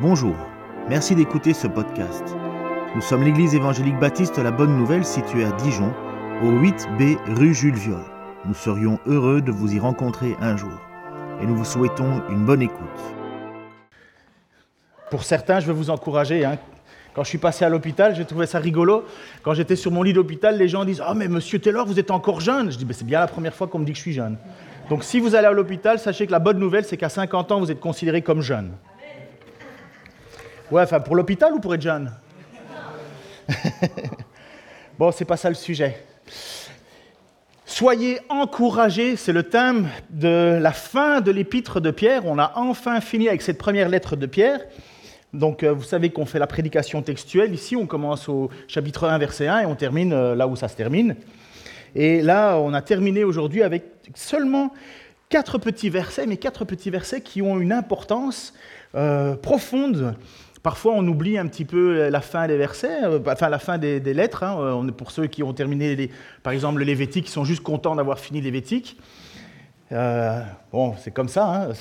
Bonjour, merci d'écouter ce podcast. Nous sommes l'église évangélique baptiste La Bonne Nouvelle située à Dijon, au 8B rue Jules Viol. Nous serions heureux de vous y rencontrer un jour et nous vous souhaitons une bonne écoute. Pour certains, je veux vous encourager. hein. Quand je suis passé à l'hôpital, j'ai trouvé ça rigolo. Quand j'étais sur mon lit d'hôpital, les gens disent Ah, mais monsieur Taylor, vous êtes encore jeune. Je dis Ben, C'est bien la première fois qu'on me dit que je suis jeune. Donc, si vous allez à l'hôpital, sachez que la bonne nouvelle, c'est qu'à 50 ans, vous êtes considéré comme jeune. Ouais, enfin, pour l'hôpital ou pour jeune Bon, c'est pas ça le sujet. Soyez encouragés, c'est le thème de la fin de l'épître de Pierre. On a enfin fini avec cette première lettre de Pierre. Donc, euh, vous savez qu'on fait la prédication textuelle. Ici, on commence au chapitre 1, verset 1, et on termine euh, là où ça se termine. Et là, on a terminé aujourd'hui avec seulement quatre petits versets, mais quatre petits versets qui ont une importance euh, profonde. Parfois, on oublie un petit peu la fin des versets, euh, enfin la fin des, lettres. hein. Euh, pour ceux qui ont terminé, par exemple, le Lévitique, qui sont juste contents d'avoir fini Lévitique. Euh, bon, c'est comme ça, hein,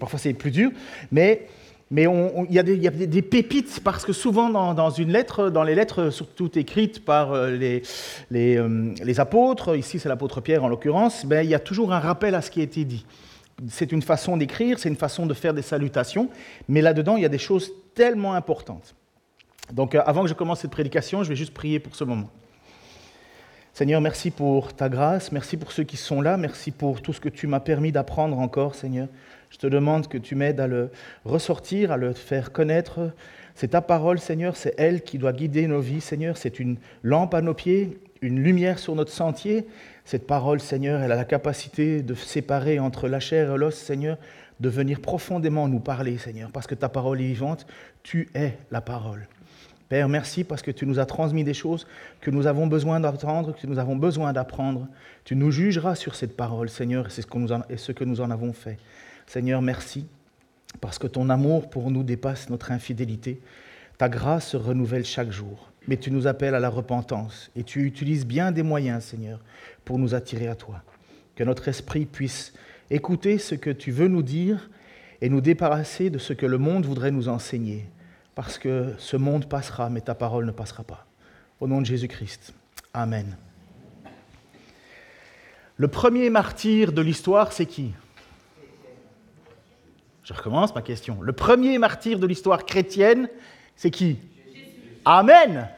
parfois c'est plus dur, mais il y a, des, pépites parce que souvent dans, une lettre, dans les lettres surtout écrites par euh, les apôtres, ici c'est l'apôtre Pierre en l'occurrence, ben, il y a toujours un rappel à ce qui a été dit. C'est une façon d'écrire, c'est une façon de faire des salutations, mais là-dedans il y a des choses tellement importantes. Donc euh, avant que je commence cette prédication, je vais juste prier pour ce moment. Seigneur, merci pour ta grâce, merci pour ceux qui sont là, merci pour tout ce que tu m'as permis d'apprendre encore, Seigneur. Je te demande que tu m'aides à le ressortir, à le faire connaître. C'est ta parole, Seigneur, c'est elle qui doit guider nos vies, Seigneur. C'est une lampe à nos pieds, une lumière sur notre sentier. Cette parole, Seigneur, elle a la capacité de séparer entre la chair et l'os, Seigneur, de venir profondément nous parler, Seigneur, parce que ta parole est vivante. Tu es la parole. Père, merci parce que tu nous as transmis des choses que nous avons besoin d'entendre, que nous avons besoin d'apprendre. Tu nous jugeras sur cette parole, Seigneur, et c'est ce que nous en, ce que nous en avons fait. Seigneur, merci parce que ton amour pour nous dépasse notre infidélité. Ta grâce se renouvelle chaque jour, mais tu nous appelles à la repentance et tu utilises bien des moyens, Seigneur, pour nous attirer à toi. Que notre esprit puisse écouter ce que tu veux nous dire et nous débarrasser de ce que le monde voudrait nous enseigner parce que ce monde passera, mais ta parole ne passera pas. Au nom de Jésus-Christ. Amen. Le premier martyr de l'histoire, c'est qui? Je recommence ma question. Le premier martyr de l'histoire chrétienne, c'est qui? Amen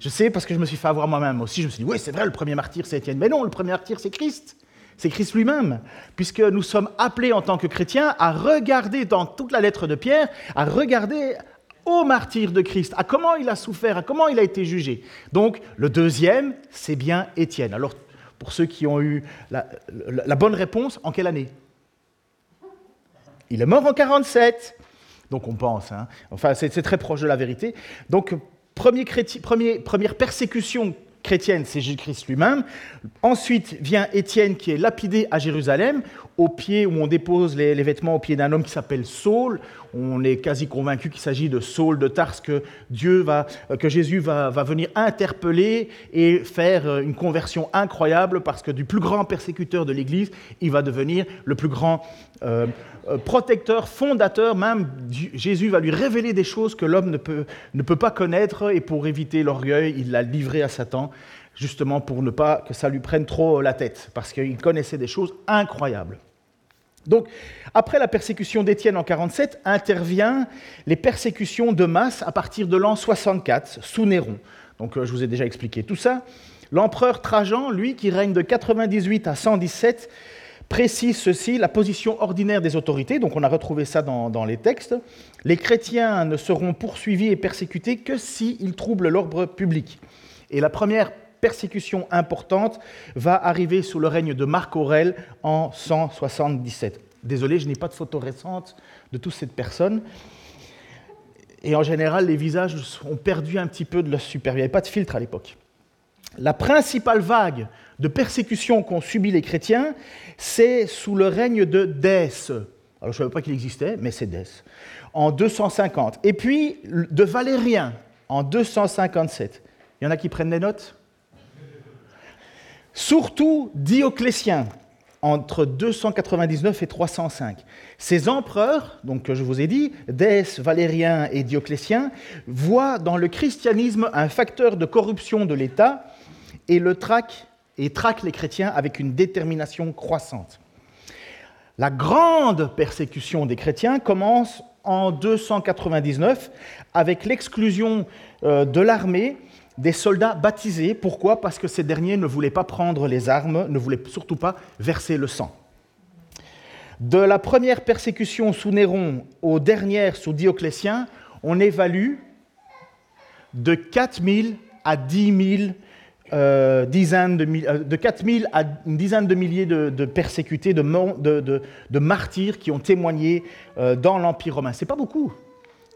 Je sais parce que je me suis fait avoir moi-même aussi. Je me suis dit, oui, c'est vrai, le premier martyr, c'est Étienne. Mais non, le premier martyr, c'est Christ. C'est Christ lui-même, puisque nous sommes appelés en tant que chrétiens à regarder dans toute la lettre de Pierre, à regarder au martyr de Christ, à comment il a souffert, à comment il a été jugé. Donc, le deuxième, c'est bien Étienne. Alors, pour ceux qui ont eu la, bonne réponse, en quelle année? Il est mort en 47. Donc, on pense. hein. Enfin, c'est très proche de la vérité. Donc, première persécution chrétienne, c'est Jésus-Christ lui-même. Ensuite vient Étienne qui est lapidé à Jérusalem, au pied où on dépose les, les vêtements au pied d'un homme qui s'appelle Saul. On est quasi convaincu qu'il s'agit de Saul de Tarse que Dieu va, que Jésus va, va venir interpeller et faire euh, une conversion incroyable parce que du plus grand persécuteur de l'Église, il va devenir le plus grand euh, euh, protecteur, fondateur. Même Jésus va lui révéler des choses que l'homme ne peut, ne peut pas connaître et pour éviter l'orgueil, il l'a livré à Satan justement pour ne pas que ça lui prenne trop la tête, parce qu'il connaissait des choses incroyables. Donc, après la persécution d'Étienne en 47, intervient les persécutions de masse à partir de l'an 64, sous Néron. Donc, euh, je vous ai déjà expliqué tout ça. L'empereur Trajan, lui, qui règne de 98 à 117, précise ceci, la position ordinaire des autorités, donc on a retrouvé ça dans, les textes. Les chrétiens ne seront poursuivis et persécutés que s'ils troublent l'ordre public. Et la première persécution importante va arriver sous le règne de Marc Aurèle en 177. Désolé, je n'ai pas de photo récente de toutes ces personnes. Et en général, les visages ont perdu un petit peu de leur super. Il n'y avait pas de filtre à l'époque. La principale vague de persécution qu'ont subi les chrétiens, c'est sous le règne de Dès. Alors je ne savais pas qu'il existait, mais c'est Dès. En 250. Et puis de Valérien en 257. Il y en a qui prennent des notes? Surtout Dioclétien entre 299 et 305. Ces empereurs, donc que je vous ai dit, Dès, Valérien et Dioclétien, voient dans le christianisme un facteur de corruption de l'État et le traquent et traquent les chrétiens avec une détermination croissante. La grande persécution des chrétiens commence en 299 avec l'exclusion euh, de l'armée des soldats baptisés. Pourquoi? Parce que ces derniers ne voulaient pas prendre les armes, ne voulaient surtout pas verser le sang. De la première persécution sous Néron aux dernières sous Dioclétien, on évalue de 4000 à 10 000 euh, dizaines de, euh, de 4000 à une dizaine de milliers de, persécutés, de, de, martyrs qui ont témoigné euh, dans l'Empire romain. C'est pas beaucoup,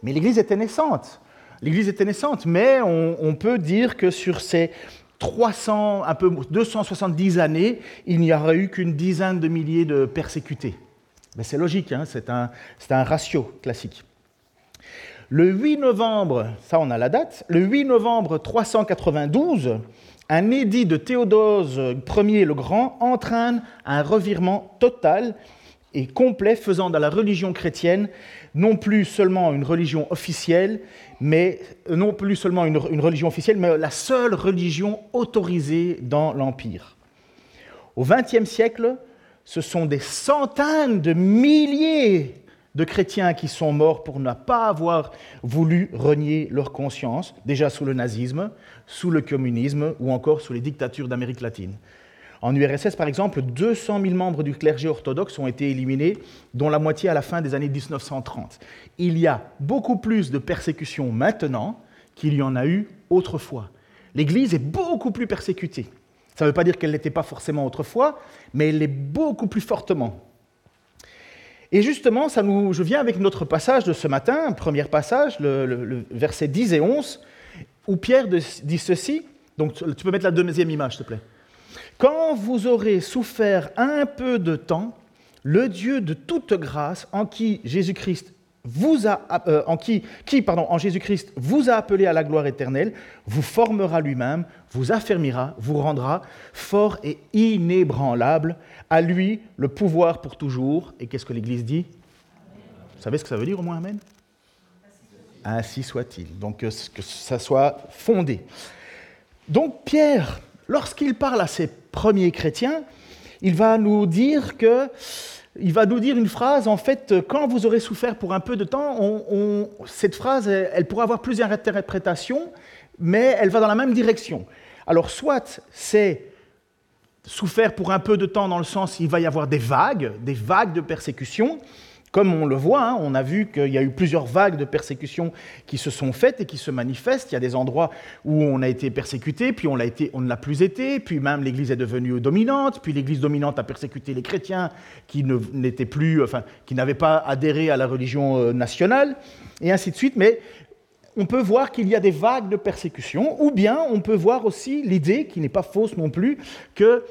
mais l'Église était naissante. L'Église était naissante, mais on, peut dire que sur ces 300, un peu 270 années, il n'y aurait eu qu'une dizaine de milliers de persécutés. Mais c'est logique, hein, c'est un, un ratio classique. Le 8 novembre, ça on a la date, le 8 novembre 392, un édit de Théodose Ier le Grand entraîne un revirement total et complet faisant de la religion chrétienne non plus seulement une religion officielle, mais euh, non plus seulement une, religion officielle, mais la seule religion autorisée dans l'Empire. Au XXe siècle, ce sont des centaines de milliers de chrétiens qui sont morts pour ne pas avoir voulu renier leur conscience, déjà sous le nazisme, sous le communisme ou encore sous les dictatures d'Amérique latine. En URSS, par exemple, 200 000 membres du clergé orthodoxe ont été éliminés, dont la moitié à la fin des années 1930. Il y a beaucoup plus de persécutions maintenant qu'il y en a eu autrefois. L'Église est beaucoup plus persécutée. Ça ne veut pas dire qu'elle n'était pas forcément autrefois, mais elle l'est beaucoup plus fortement. Et justement, ça nous, je viens avec notre passage de ce matin, premier passage, le, le verset 10 et 11, où Pierre dit ceci. Donc tu peux mettre la deuxième image, s'il te plaît. Quand vous aurez souffert un peu de temps, le Dieu de toute grâce, en qui Jésus-Christ vous a, euh, en qui, qui pardon, en Jésus-Christ vous a appelé à la gloire éternelle, vous formera lui-même, vous affermira, vous rendra fort et inébranlable. À lui le pouvoir pour toujours. Et qu'est-ce que l'Église dit? Vous savez ce que ça veut dire au moins Amen? Ainsi soit-il. Donc que ça soit fondé. Donc Pierre, lorsqu'il parle à ses premiers chrétiens, il va nous dire va nous dire une phrase, en fait, quand vous aurez souffert pour un peu de temps, cette phrase, elle, pourra avoir plusieurs interprétations, mais elle va dans la même direction. Alors, soit c'est souffert pour un peu de temps dans le sens il va y avoir des vagues, des vagues de persécution, comme on le voit, hein, on a vu qu'il y a eu plusieurs vagues de persécutions qui se sont faites et qui se manifestent. Il y a des endroits où on a été persécuté, puis on, été, on ne l'a plus été, puis même l'Église est devenue dominante, puis l'Église dominante a persécuté les chrétiens qui n'étaient plus, enfin, qui n'avaient pas adhéré à la religion euh, nationale, et ainsi de suite. Mais on peut voir qu'il y a des vagues de persécution, ou bien on peut voir aussi l'idée, qui n'est pas fausse non plus, que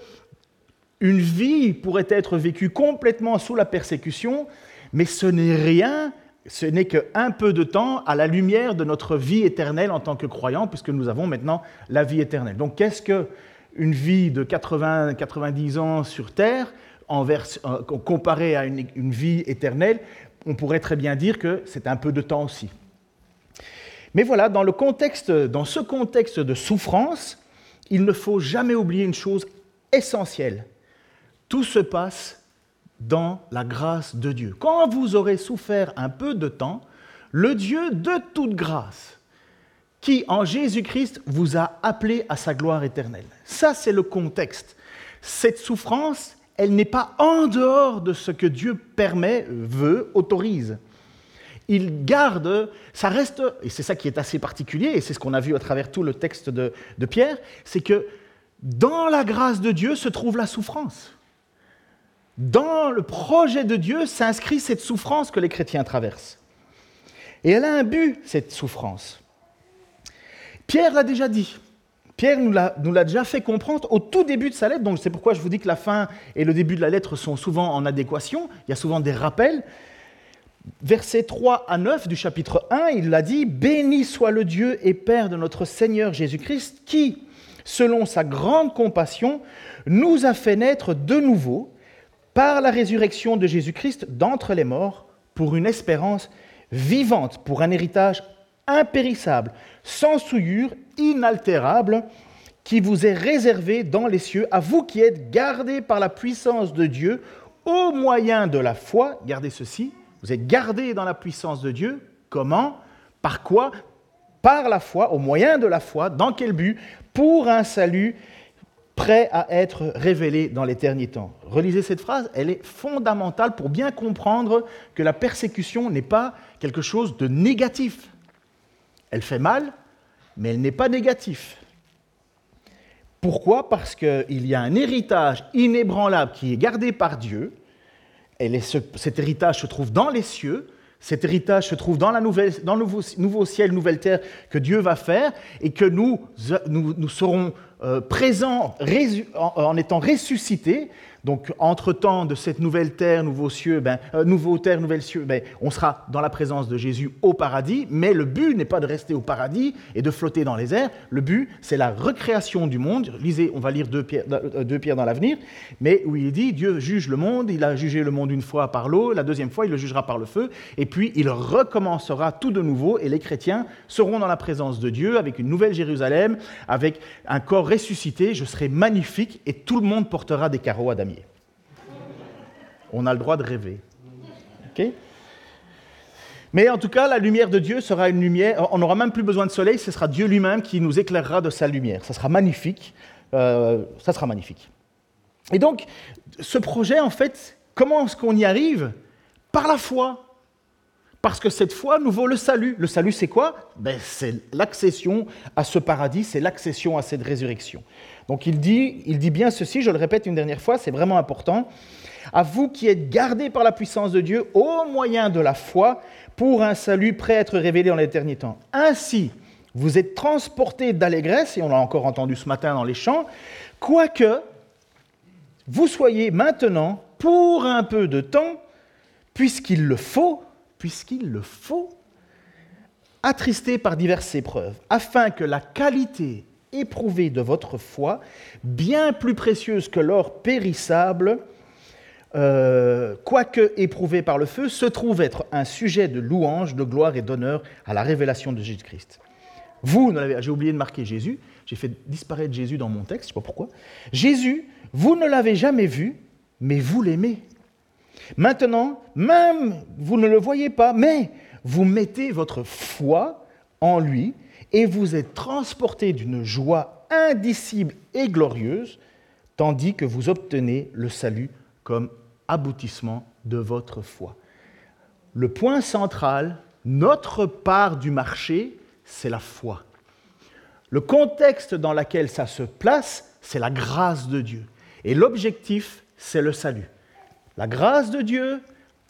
une vie pourrait être vécue complètement sous la persécution mais ce n'est rien, ce n'est qu'un peu de temps à la lumière de notre vie éternelle en tant que croyants, puisque nous avons maintenant la vie éternelle. Donc qu'est-ce qu'une vie de 80, 90 ans sur Terre, euh, comparée à une, une vie éternelle On pourrait très bien dire que c'est un peu de temps aussi. Mais voilà, dans, le contexte, dans ce contexte de souffrance, il ne faut jamais oublier une chose essentielle. Tout se passe dans la grâce de Dieu. Quand vous aurez souffert un peu de temps, le Dieu de toute grâce, qui en Jésus-Christ vous a appelé à sa gloire éternelle. Ça, c'est le contexte. Cette souffrance, elle n'est pas en dehors de ce que Dieu permet, veut, autorise. Il garde, ça reste, et c'est ça qui est assez particulier, et c'est ce qu'on a vu à travers tout le texte de, de Pierre, c'est que dans la grâce de Dieu se trouve la souffrance. Dans le projet de Dieu s'inscrit cette souffrance que les chrétiens traversent. Et elle a un but, cette souffrance. Pierre l'a déjà dit. Pierre nous l'a déjà fait comprendre au tout début de sa lettre, donc c'est pourquoi je vous dis que la fin et le début de la lettre sont souvent en adéquation, il y a souvent des rappels. Versets 3 à 9 du chapitre 1, il l'a dit, Béni soit le Dieu et Père de notre Seigneur Jésus-Christ, qui, selon sa grande compassion, nous a fait naître de nouveau par la résurrection de Jésus-Christ d'entre les morts, pour une espérance vivante, pour un héritage impérissable, sans souillure, inaltérable, qui vous est réservé dans les cieux, à vous qui êtes gardés par la puissance de Dieu au moyen de la foi. Gardez ceci, vous êtes gardés dans la puissance de Dieu. Comment? Par quoi? Par la foi, au moyen de la foi. Dans quel but? Pour un salut prêt à être révélé dans l'éternité temps. Relisez cette phrase, elle est fondamentale pour bien comprendre que la persécution n'est pas quelque chose de négatif. Elle fait mal, mais elle n'est pas négative. Pourquoi? Parce qu'il y a un héritage inébranlable qui est gardé par Dieu. Et cet héritage se trouve dans les cieux. Cet héritage se trouve dans, la nouvelle, dans le nouveau, ciel, nouvelle terre que Dieu va faire et que nous, nous, serons euh, présents en, étant ressuscités donc, entre-temps de cette nouvelle terre, nouveau cieux, ben, euh, nouveau terre, cieux, ben, on sera dans la présence de Jésus au paradis, mais le but n'est pas de rester au paradis et de flotter dans les airs. Le but, c'est la recréation du monde. Lisez, on va lire deux pierres, euh, deux pierres dans l'avenir, mais où il dit Dieu juge le monde, il a jugé le monde une fois par l'eau, la deuxième fois, il le jugera par le feu, et puis il recommencera tout de nouveau, et les chrétiens seront dans la présence de Dieu avec une nouvelle Jérusalem, avec un corps ressuscité. Je serai magnifique, et tout le monde portera des carreaux à damier. On a le droit de rêver. mais en tout cas, la lumière de Dieu sera une lumière, on n'aura même plus besoin de soleil, ce sera Dieu lui-même qui nous éclairera de sa lumière. Ça sera magnifique. Euh, ça sera magnifique. Et donc, ce projet, en fait, comment est-ce qu'on y arrive? Par la foi. Parce que cette foi nous vaut le salut. Le salut, c'est quoi? Ben, C'est l'accession à ce paradis, c'est l'accession à cette résurrection. Donc il dit, il dit bien ceci, je le répète une dernière fois, c'est vraiment important à vous qui êtes gardés par la puissance de Dieu au moyen de la foi pour un salut prêt à être révélé dans l'éternité. Ainsi, vous êtes transportés d'allégresse, et on l'a encore entendu ce matin dans les chants, quoique vous soyez maintenant, pour un peu de temps, puisqu'il le faut, puisqu'il le faut, attristés par diverses épreuves, afin que la qualité éprouvée de votre foi, bien plus précieuse que l'or périssable, euh, quoique éprouvé par le feu, se trouve être un sujet de louange, de gloire et d'honneur à la révélation de Jésus-Christ. Vous, j'ai oublié de marquer Jésus, j'ai fait disparaître Jésus dans mon texte, je ne sais pas pourquoi. Jésus, vous ne l'avez jamais vu, mais vous l'aimez. Maintenant, même vous ne le voyez pas, mais vous mettez votre foi en lui et vous êtes transporté d'une joie indicible et glorieuse, tandis que vous obtenez le salut comme aboutissement de votre foi. Le point central, notre part du marché, c'est la foi. Le contexte dans lequel ça se place, c'est la grâce de Dieu. Et l'objectif, c'est le salut. La grâce de Dieu,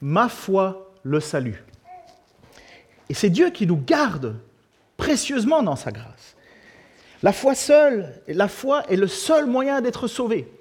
ma foi, le salut. Et c'est Dieu qui nous garde précieusement dans sa grâce. La foi seule, la foi est le seul moyen d'être sauvé.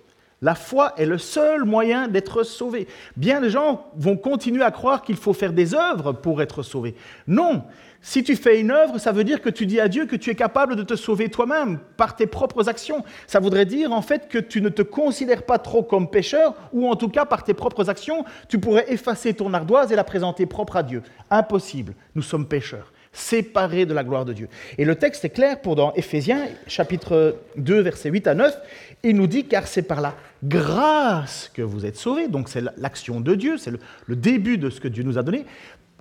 La foi est le seul moyen d'être sauvé. Bien des gens vont continuer à croire qu'il faut faire des œuvres pour être sauvé. Non, si tu fais une œuvre, ça veut dire que tu dis à Dieu que tu es capable de te sauver toi-même par tes propres actions. Ça voudrait dire en fait que tu ne te considères pas trop comme pécheur, ou en tout cas par tes propres actions, tu pourrais effacer ton ardoise et la présenter propre à Dieu. Impossible, nous sommes pécheurs séparés de la gloire de Dieu. Et le texte est clair pour dans Éphésiens chapitre 2 versets 8 à 9, il nous dit car c'est par la grâce que vous êtes sauvés, donc c'est l'action de Dieu, c'est le, début de ce que Dieu nous a donné.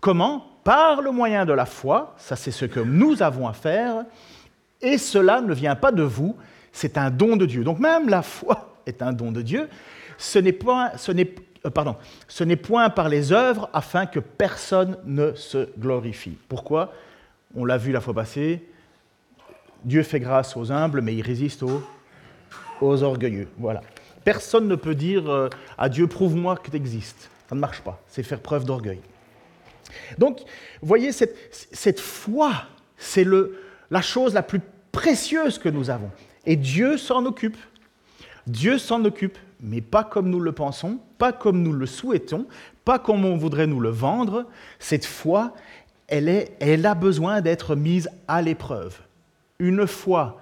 Comment Par le moyen de la foi, ça c'est ce que nous avons à faire, et cela ne vient pas de vous, c'est un don de Dieu. Donc même la foi est un don de Dieu. Ce n'est pas, ce n'est, euh, pardon, ce n'est point par les œuvres afin que personne ne se glorifie. Pourquoi? On l'a vu la fois passée. Dieu fait grâce aux humbles, mais il résiste aux, aux orgueilleux. Voilà. Personne ne peut dire euh, à Dieu, prouve-moi que tu existes. Ça ne marche pas. C'est faire preuve d'orgueil. Donc, voyez, cette, cette foi, c'est la chose la plus précieuse que nous avons. Et Dieu s'en occupe. Dieu s'en occupe, mais pas comme nous le pensons, pas comme nous le souhaitons, pas comme on voudrait nous le vendre. Cette foi, elle, est, elle a besoin d'être mise à l'épreuve. Une foi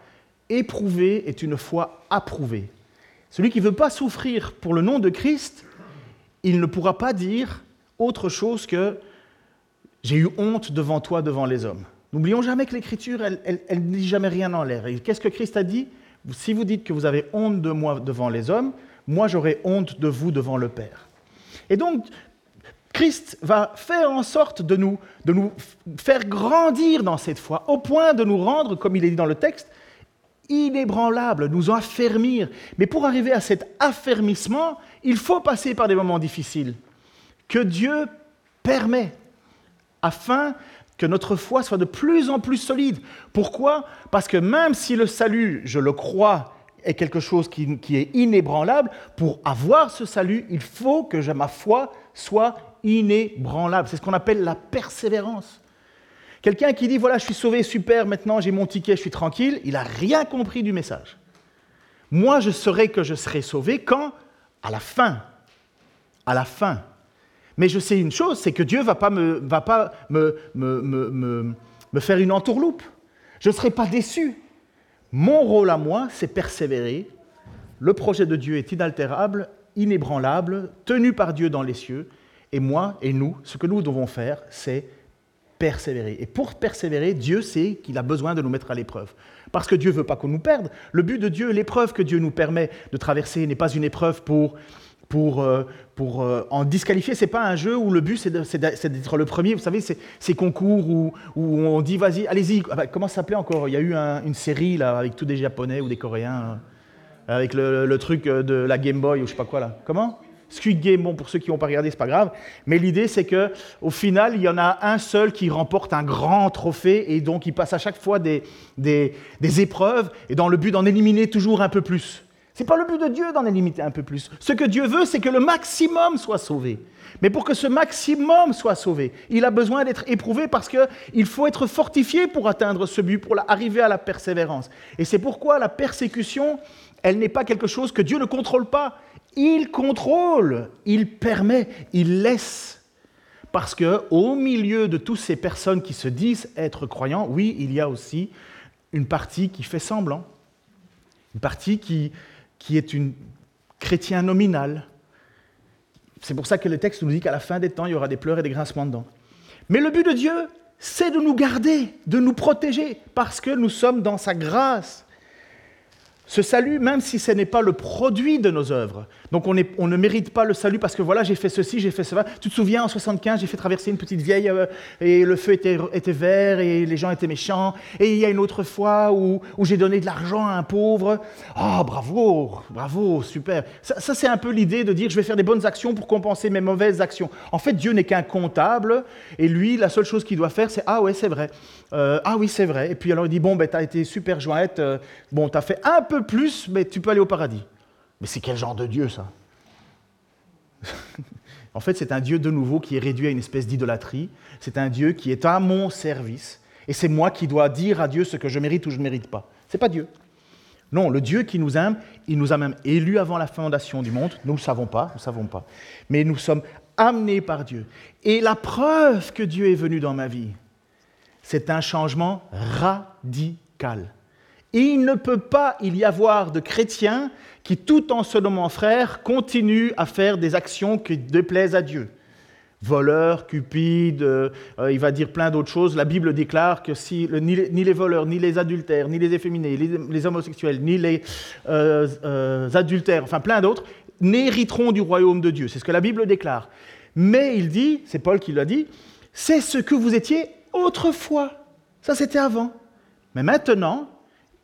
éprouvée est une foi approuvée. Celui qui ne veut pas souffrir pour le nom de Christ, il ne pourra pas dire autre chose que j'ai eu honte devant toi, devant les hommes. N'oublions jamais que l'Écriture, elle, ne dit jamais rien en l'air. Qu'est-ce que Christ a dit? Si vous dites que vous avez honte de moi devant les hommes, moi j'aurai honte de vous devant le Père. Et donc, Christ va faire en sorte de nous, de nous faire grandir dans cette foi, au point de nous rendre, comme il est dit dans le texte, inébranlables, nous affermir. Mais pour arriver à cet affermissement, il faut passer par des moments difficiles que Dieu permet afin que notre foi soit de plus en plus solide. Pourquoi? Parce que même si le salut, je le crois, est quelque chose qui, est inébranlable, pour avoir ce salut, il faut que ma foi soit inébranlable. C'est ce qu'on appelle la persévérance. Quelqu'un qui dit, voilà, je suis sauvé, super, maintenant j'ai mon ticket, je suis tranquille, il n'a rien compris du message. Moi, je saurai que je serai sauvé quand? À la fin. À la fin. Mais je sais une chose, c'est que Dieu ne va pas, me, va pas me, me, me, faire une entourloupe. Je ne serai pas déçu. Mon rôle à moi, c'est persévérer. Le projet de Dieu est inaltérable, inébranlable, tenu par Dieu dans les cieux. Et moi et nous, ce que nous devons faire, c'est persévérer. Et pour persévérer, Dieu sait qu'il a besoin de nous mettre à l'épreuve. Parce que Dieu ne veut pas qu'on nous perde. Le but de Dieu, l'épreuve que Dieu nous permet de traverser n'est pas une épreuve pour pour, euh, pour euh, en disqualifier. Ce n'est pas un jeu où le but, c'est d'être le premier. Vous savez, ces concours où, on dit, vas-y, allez-y. Ah bah, comment ça s'appelait encore? Il y a eu une série là, avec tous des Japonais ou des Coréens, avec le, truc de la Game Boy ou je sais pas quoi là. Comment? Squid Game, bon, pour ceux qui n'ont pas regardé, c'est pas grave. Mais l'idée, c'est que au final, il y en a un seul qui remporte un grand trophée et donc il passe à chaque fois des, des épreuves et dans le but d'en éliminer toujours un peu plus. Ce n'est pas le but de Dieu d'en limiter un peu plus. Ce que Dieu veut, c'est que le maximum soit sauvé. Mais pour que ce maximum soit sauvé, il a besoin d'être éprouvé parce qu'il faut être fortifié pour atteindre ce but, pour arriver à la persévérance. Et c'est pourquoi la persécution, elle n'est pas quelque chose que Dieu ne contrôle pas. Il contrôle, il permet, il laisse. Parce que au milieu de toutes ces personnes qui se disent être croyants, oui, il y a aussi une partie qui fait semblant, une partie qui, qui est une chrétien nominal. C'est pour ça que le texte nous dit qu'à la fin des temps, il y aura des pleurs et des grincements de dents. Mais le but de Dieu, c'est de nous garder, de nous protéger, parce que nous sommes dans sa grâce. Ce salut, même si ce n'est pas le produit de nos œuvres, donc on, ne mérite pas le salut parce que voilà, j'ai fait ceci, j'ai fait cela. Tu te souviens, en 75, j'ai fait traverser une petite vieille euh, et le feu était, vert et les gens étaient méchants. Et il y a une autre fois où, j'ai donné de l'argent à un pauvre. Oh, bravo, bravo, super. Ça, c'est un peu l'idée de dire je vais faire des bonnes actions pour compenser mes mauvaises actions. En fait, Dieu n'est qu'un comptable et lui, la seule chose qu'il doit faire, c'est ah ouais, c'est vrai. Euh, ah oui, c'est vrai. Et puis alors il dit bon, ben, tu as été super jointe, euh, bon, tu as fait un peu plus, mais tu peux aller au paradis. Mais c'est quel genre de Dieu ça? En fait, c'est un Dieu de nouveau qui est réduit à une espèce d'idolâtrie. C'est un Dieu qui est à mon service. Et c'est moi qui dois dire à Dieu ce que je mérite ou je ne mérite pas. Ce n'est pas Dieu. Non, le Dieu qui nous aime, il nous a même élus avant la fondation du monde. Nous ne le savons pas, nous ne savons pas. Mais nous sommes amenés par Dieu. Et la preuve que Dieu est venu dans ma vie, c'est un changement radical. Et il ne peut pas y avoir de chrétiens qui, tout en se nommant frère, continuent à faire des actions qui déplaisent à Dieu. Voleurs, cupides, euh, il va dire plein d'autres choses. La Bible déclare que si, ni, les, voleurs, ni les adultères, ni les efféminés, les, homosexuels, ni les euh, euh, adultères, enfin plein d'autres, n'hériteront du royaume de Dieu. C'est ce que la Bible déclare. Mais il dit, c'est Paul qui l'a dit, c'est ce que vous étiez autrefois. Ça, c'était avant. Mais maintenant,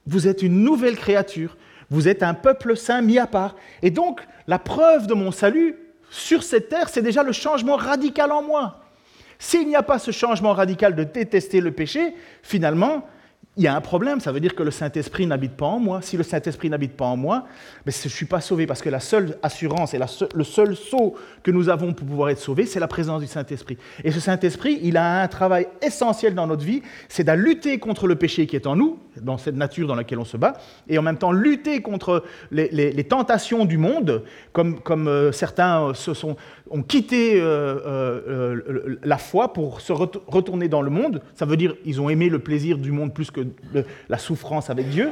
vous êtes une nouvelle créature. Vous êtes un peuple saint mis à part. Et donc, la preuve de mon salut sur cette terre, c'est déjà le changement radical en moi. S'il n'y a pas ce changement radical de détester le péché, finalement, il y a un problème, ça veut dire que le Saint-Esprit n'habite pas en moi. Si le Saint-Esprit n'habite pas en moi, ben, je ne suis pas sauvé parce que la seule assurance et le seul saut que nous avons pour pouvoir être sauvés, c'est la présence du Saint-Esprit. Et ce Saint-Esprit, il a un travail essentiel dans notre vie, c'est de lutter contre le péché qui est en nous, dans cette nature dans laquelle on se bat, et en même temps lutter contre les, tentations du monde, comme, euh, certains euh, ont quitté euh, la foi pour se retourner dans le monde. Ça veut dire ils ont aimé le plaisir du monde plus que la souffrance avec Dieu.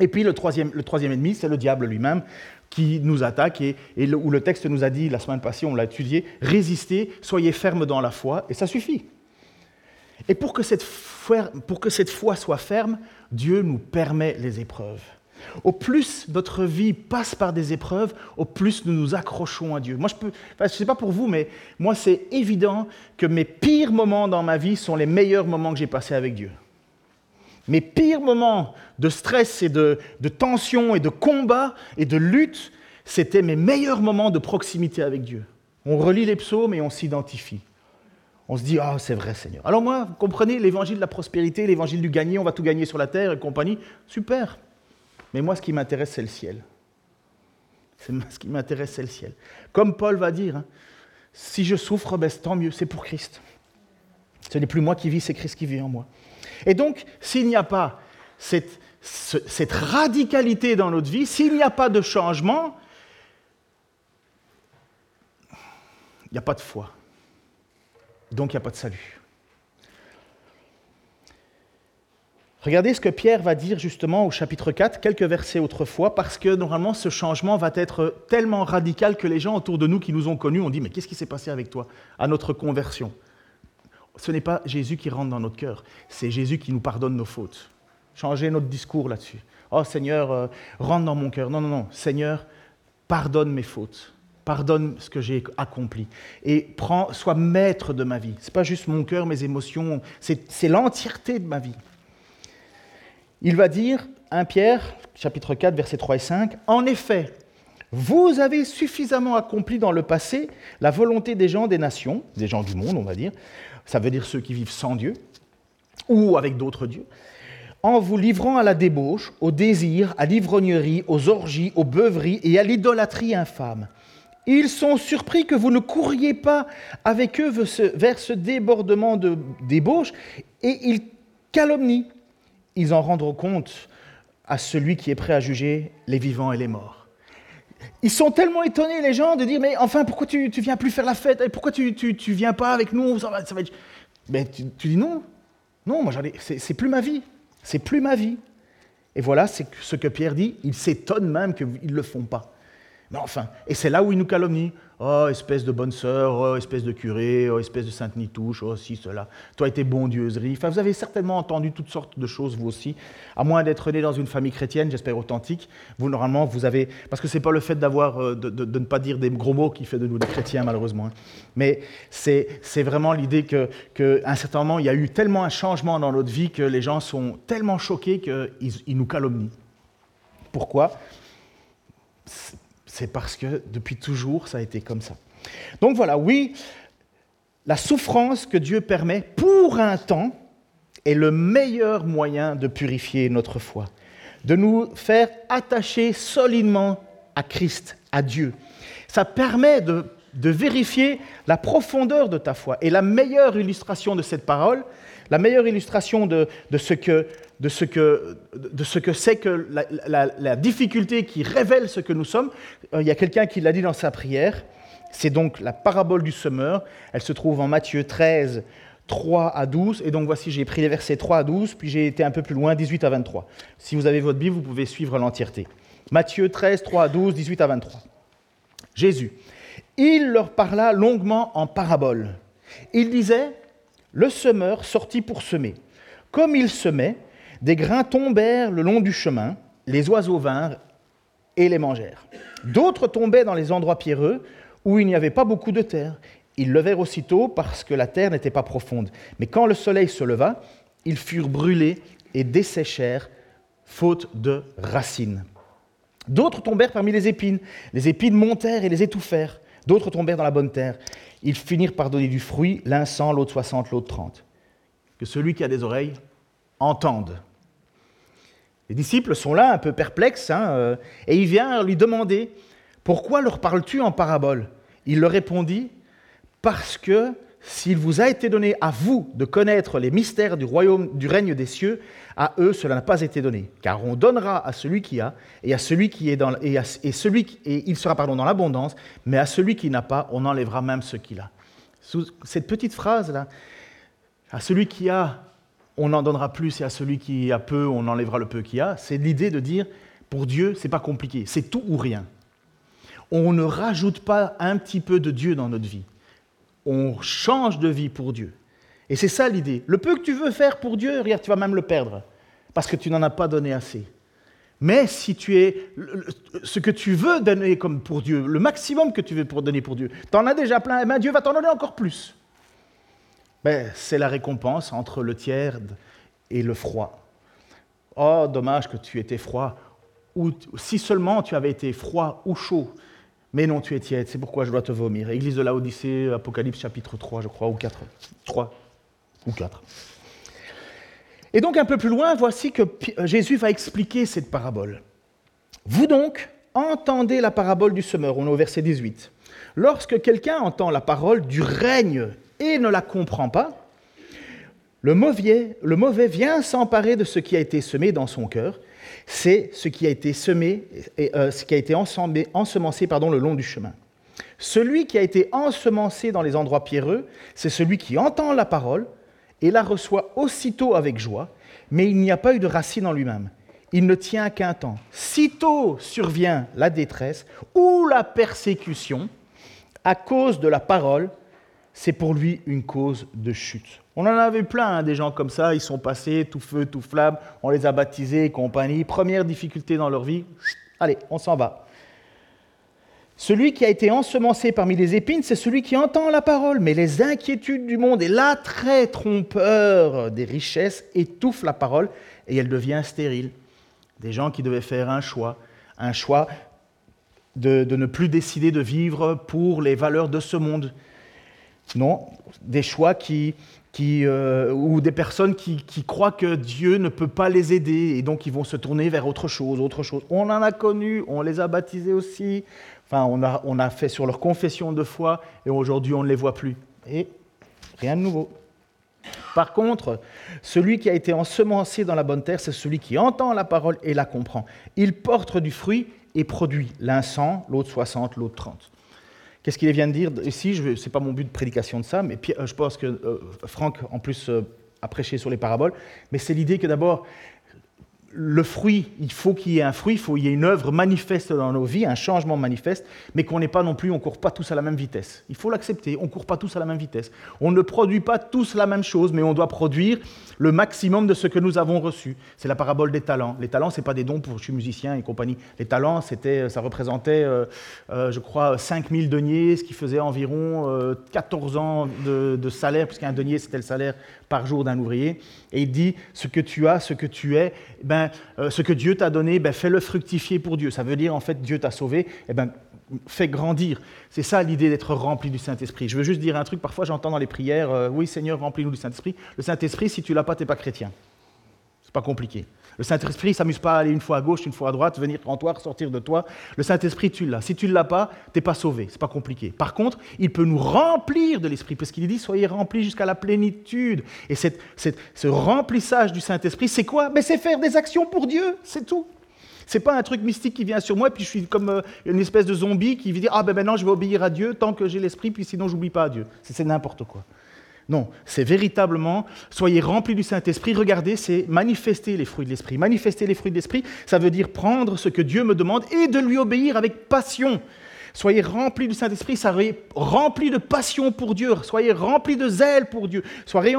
Et puis le troisième, le ennemi, c'est le diable lui-même, qui nous attaquent et, où le texte nous a dit, la semaine passée, on l'a étudié, résistez, soyez fermes dans la foi, et ça suffit. Et pour que cette foi soit ferme, Dieu nous permet les épreuves. Au plus notre vie passe par des épreuves, au plus nous nous accrochons à Dieu. Moi, je ne sais pas pour vous, mais moi, c'est évident que mes pires moments dans ma vie sont les meilleurs moments que j'ai passés avec Dieu. Mes pires moments de stress et de, tension et de combat et de lutte, c'était mes meilleurs moments de proximité avec Dieu. On relit les psaumes et on s'identifie. On se dit, ah, c'est vrai, Seigneur. Alors moi, vous comprenez, l'évangile de la prospérité, l'évangile du gagner, on va tout gagner sur la terre et compagnie, super. Mais moi, ce qui m'intéresse, c'est le ciel. Ce qui m'intéresse, c'est le ciel. Comme Paul va dire, hein, si je souffre, ben, tant mieux, c'est pour Christ. Ce n'est plus moi qui vis, c'est Christ qui vit en moi. Et donc, s'il n'y a pas cette, radicalité dans notre vie, s'il n'y a pas de changement, il n'y a pas de foi. Donc il n'y a pas de salut. Regardez ce que Pierre va dire justement au chapitre 4, quelques versets autrefois, parce que normalement ce changement va être tellement radical que les gens autour de nous qui nous ont connus ont dit Mais qu'est-ce qui s'est passé avec toi à notre conversion? Ce n'est pas Jésus qui rentre dans notre cœur, c'est Jésus qui nous pardonne nos fautes. Changez notre discours là-dessus. Oh Seigneur, euh, rentre dans mon cœur. Non, non, non. Seigneur, pardonne mes fautes. Pardonne ce que j'ai accompli. Et prends, sois maître de ma vie. Ce n'est pas juste mon cœur, mes émotions, c'est l'entièreté de ma vie. Il va dire, 1 Pierre, chapitre 4, versets 3 et 5, En effet, vous avez suffisamment accompli dans le passé la volonté des gens des nations, des gens du monde, on va dire, ça veut dire ceux qui vivent sans Dieu, ou avec d'autres dieux, en vous livrant à la débauche, au désir, à l'ivrognerie, aux orgies, aux beuveries et à l'idolâtrie infâme. Ils sont surpris que vous ne couriez pas avec eux vers ce débordement de débauche et ils calomnient ils en rendront compte à celui qui est prêt à juger les vivants et les morts. Ils sont tellement étonnés, les gens, de dire Mais enfin, pourquoi tu ne viens plus faire la fête? Pourquoi tu ne viens pas avec nous? Ça va, ça va Mais tu, dis Non, non, moi, c'est plus ma vie. C'est plus ma vie. Et voilà c'est ce que Pierre dit. Il s'étonne même qu'ils ne le font pas. Mais enfin, et c'est là où il nous calomnie. Oh, espèce de bonne sœur, oh, espèce de curé, oh, espèce de sainte nitouche, oh, si, cela. Toi et tes bondieuseries. Enfin, vous avez certainement entendu toutes sortes de choses, vous aussi. À moins d'être né dans une famille chrétienne, j'espère authentique, vous, normalement, vous avez. Parce que ce n'est pas le fait d'avoir, euh, de, ne pas dire des gros mots qui fait de nous des chrétiens, malheureusement. Hein. Mais c'est vraiment l'idée qu'à que, un certain moment, il y a eu tellement un changement dans notre vie que les gens sont tellement choqués qu'ils ils nous calomnient. Pourquoi? C'est parce que depuis toujours, ça a été comme ça. Donc voilà, oui, la souffrance que Dieu permet pour un temps est le meilleur moyen de purifier notre foi, de nous faire attacher solidement à Christ, à Dieu. Ça permet de, vérifier la profondeur de ta foi. Et la meilleure illustration de cette parole, la meilleure illustration de ce que de ce que, de ce que c'est que la, difficulté qui révèle ce que nous sommes. Euh, il y a quelqu'un qui l'a dit dans sa prière. C'est donc la parabole du semeur. Elle se trouve en Matthieu 13, 3 à 12. Et donc voici, j'ai pris les versets 3 à 12, puis j'ai été un peu plus loin, 18 à 23. Si vous avez votre Bible, vous pouvez suivre l'entièreté. Matthieu 13, 3 à 12, 18 à 23. Jésus. Il leur parla longuement en parabole. Il disait, le semeur sortit pour semer. Comme il semait, des grains tombèrent le long du chemin, les oiseaux vinrent et les mangèrent. D'autres tombaient dans les endroits pierreux où il n'y avait pas beaucoup de terre. Ils levèrent aussitôt parce que la terre n'était pas profonde. Mais quand le soleil se leva, ils furent brûlés et desséchèrent, faute de racines. D'autres tombèrent parmi les épines. Les épines montèrent et les étouffèrent. D'autres tombèrent dans la bonne terre. Ils finirent par donner du fruit, l'un cent, l'autre soixante, l'autre trente. Que celui qui a des oreilles entende les disciples sont là, un peu perplexes, hein, euh, et il vient lui demander Pourquoi leur parles-tu en parabole? Il leur répondit Parce que s'il vous a été donné à vous de connaître les mystères du royaume, du règne des cieux, à eux cela n'a pas été donné. Car on donnera à celui qui a, et à celui qui est dans, et, celui et il sera pardon dans l'abondance, mais à celui qui n'a pas, on enlèvera même ce qu'il a. Cette petite phrase là, à celui qui a, on en donnera plus et à celui qui a peu, on enlèvera le peu qu'il a. C'est l'idée de dire, pour Dieu, c'est pas compliqué, c'est tout ou rien. On ne rajoute pas un petit peu de Dieu dans notre vie. On change de vie pour Dieu. Et c'est ça l'idée. Le peu que tu veux faire pour Dieu, regarde, tu vas même le perdre, parce que tu n'en as pas donné assez. Mais si tu es ce que tu veux donner comme pour Dieu, le maximum que tu veux pour donner pour Dieu, tu en as déjà plein, et eh bien Dieu va t'en donner encore plus. Ben, c'est la récompense entre le tiers et le froid. Oh, dommage que tu étais froid. Ou si seulement tu avais été froid ou chaud. Mais non, tu es tiède, c'est pourquoi je dois te vomir. Église de la Odyssée, Apocalypse chapitre 3, je crois, ou 4. 3 ou 4. Et donc un peu plus loin, voici que Jésus va expliquer cette parabole. Vous donc, entendez la parabole du semeur, on est au verset 18. Lorsque quelqu'un entend la parole du règne et ne la comprend pas, le mauvais, vient s'emparer de ce qui a été semé dans son cœur. C'est ce qui a été semé, et, euh, ce qui a été ensemencé le long du chemin. Celui qui a été ensemencé dans les endroits pierreux, c'est celui qui entend la parole et la reçoit aussitôt avec joie, mais il n'y a pas eu de racine en lui-même. Il ne tient qu'un temps. Sitôt survient la détresse ou la persécution à cause de la parole, c'est pour lui une cause de chute. On en avait plein, hein, des gens comme ça, ils sont passés tout feu, tout flamme, on les a baptisés et compagnie. Première difficulté dans leur vie, allez, on s'en va. Celui qui a été ensemencé parmi les épines, c'est celui qui entend la parole, mais les inquiétudes du monde et l'attrait trompeur des richesses étouffent la parole et elle devient stérile. Des gens qui devaient faire un choix, un choix de, ne plus décider de vivre pour les valeurs de ce monde. Non, des choix qui, euh, ou des personnes qui, croient que Dieu ne peut pas les aider et donc ils vont se tourner vers autre chose, autre chose. On en a connu, on les a baptisés aussi, Enfin, on a, fait sur leur confession de foi et aujourd'hui on ne les voit plus. Et rien de nouveau. Par contre, celui qui a été ensemencé dans la bonne terre, c'est celui qui entend la parole et la comprend. Il porte du fruit et produit l'un 100, l'autre 60, l'autre 30. Qu'est-ce qu'il vient de dire? Ici Ce n'est pas mon but de prédication de ça, mais euh, je pense que euh, Franck, en plus, euh, a prêché sur les paraboles. Mais c'est l'idée que d'abord, le fruit, il faut qu'il y ait un fruit, il faut qu'il y ait une œuvre manifeste dans nos vies, un changement manifeste, mais qu'on n'est pas non plus, on ne court pas tous à la même vitesse. Il faut l'accepter, on ne court pas tous à la même vitesse. On ne produit pas tous la même chose, mais on doit produire le maximum de ce que nous avons reçu. C'est la parabole des talents. Les talents, ce n'est pas des dons pour je suis musicien et compagnie. Les talents, c'était, ça représentait, euh, euh, je crois, 5000 deniers, ce qui faisait environ 14 euh, ans de, de salaire, puisqu'un denier, c'était le salaire par jour d'un ouvrier. Et il dit, ce que tu as, ce que tu es, ben, euh, ce que Dieu t'a donné, ben, fais-le fructifier pour Dieu. Ça veut dire, en fait, Dieu t'a sauvé, eh ben, fais grandir. C'est ça l'idée d'être rempli du Saint-Esprit. Je veux juste dire un truc, parfois j'entends dans les prières, euh, oui Seigneur, remplis-nous du Saint-Esprit. Le Saint-Esprit, si tu l'as pas, tu n'es pas chrétien. C'est pas compliqué. Le Saint-Esprit ne s'amuse pas à aller une fois à gauche, une fois à droite, venir en toi, sortir de toi. Le Saint-Esprit, tu l'as. Si tu ne l'as pas, tu n'es pas sauvé. C'est pas compliqué. Par contre, il peut nous remplir de l'Esprit, parce qu'il dit soyez remplis jusqu'à la plénitude. Et ce remplissage du Saint-Esprit, c'est quoi? Mais C'est faire des actions pour Dieu, c'est tout. C'est pas un truc mystique qui vient sur moi, puis je suis comme euh, une espèce de zombie qui dire Ah ben maintenant je vais obéir à Dieu tant que j'ai l'esprit, puis sinon j'oublie pas à Dieu. C'est n'importe quoi. Non, c'est véritablement, soyez remplis du Saint-Esprit. Regardez, c'est manifester les fruits de l'Esprit. Manifester les fruits de l'Esprit, ça veut dire prendre ce que Dieu me demande et de lui obéir avec passion. Soyez remplis du Saint-Esprit, soyez remplis de passion pour Dieu, soyez remplis de zèle pour Dieu, soyez,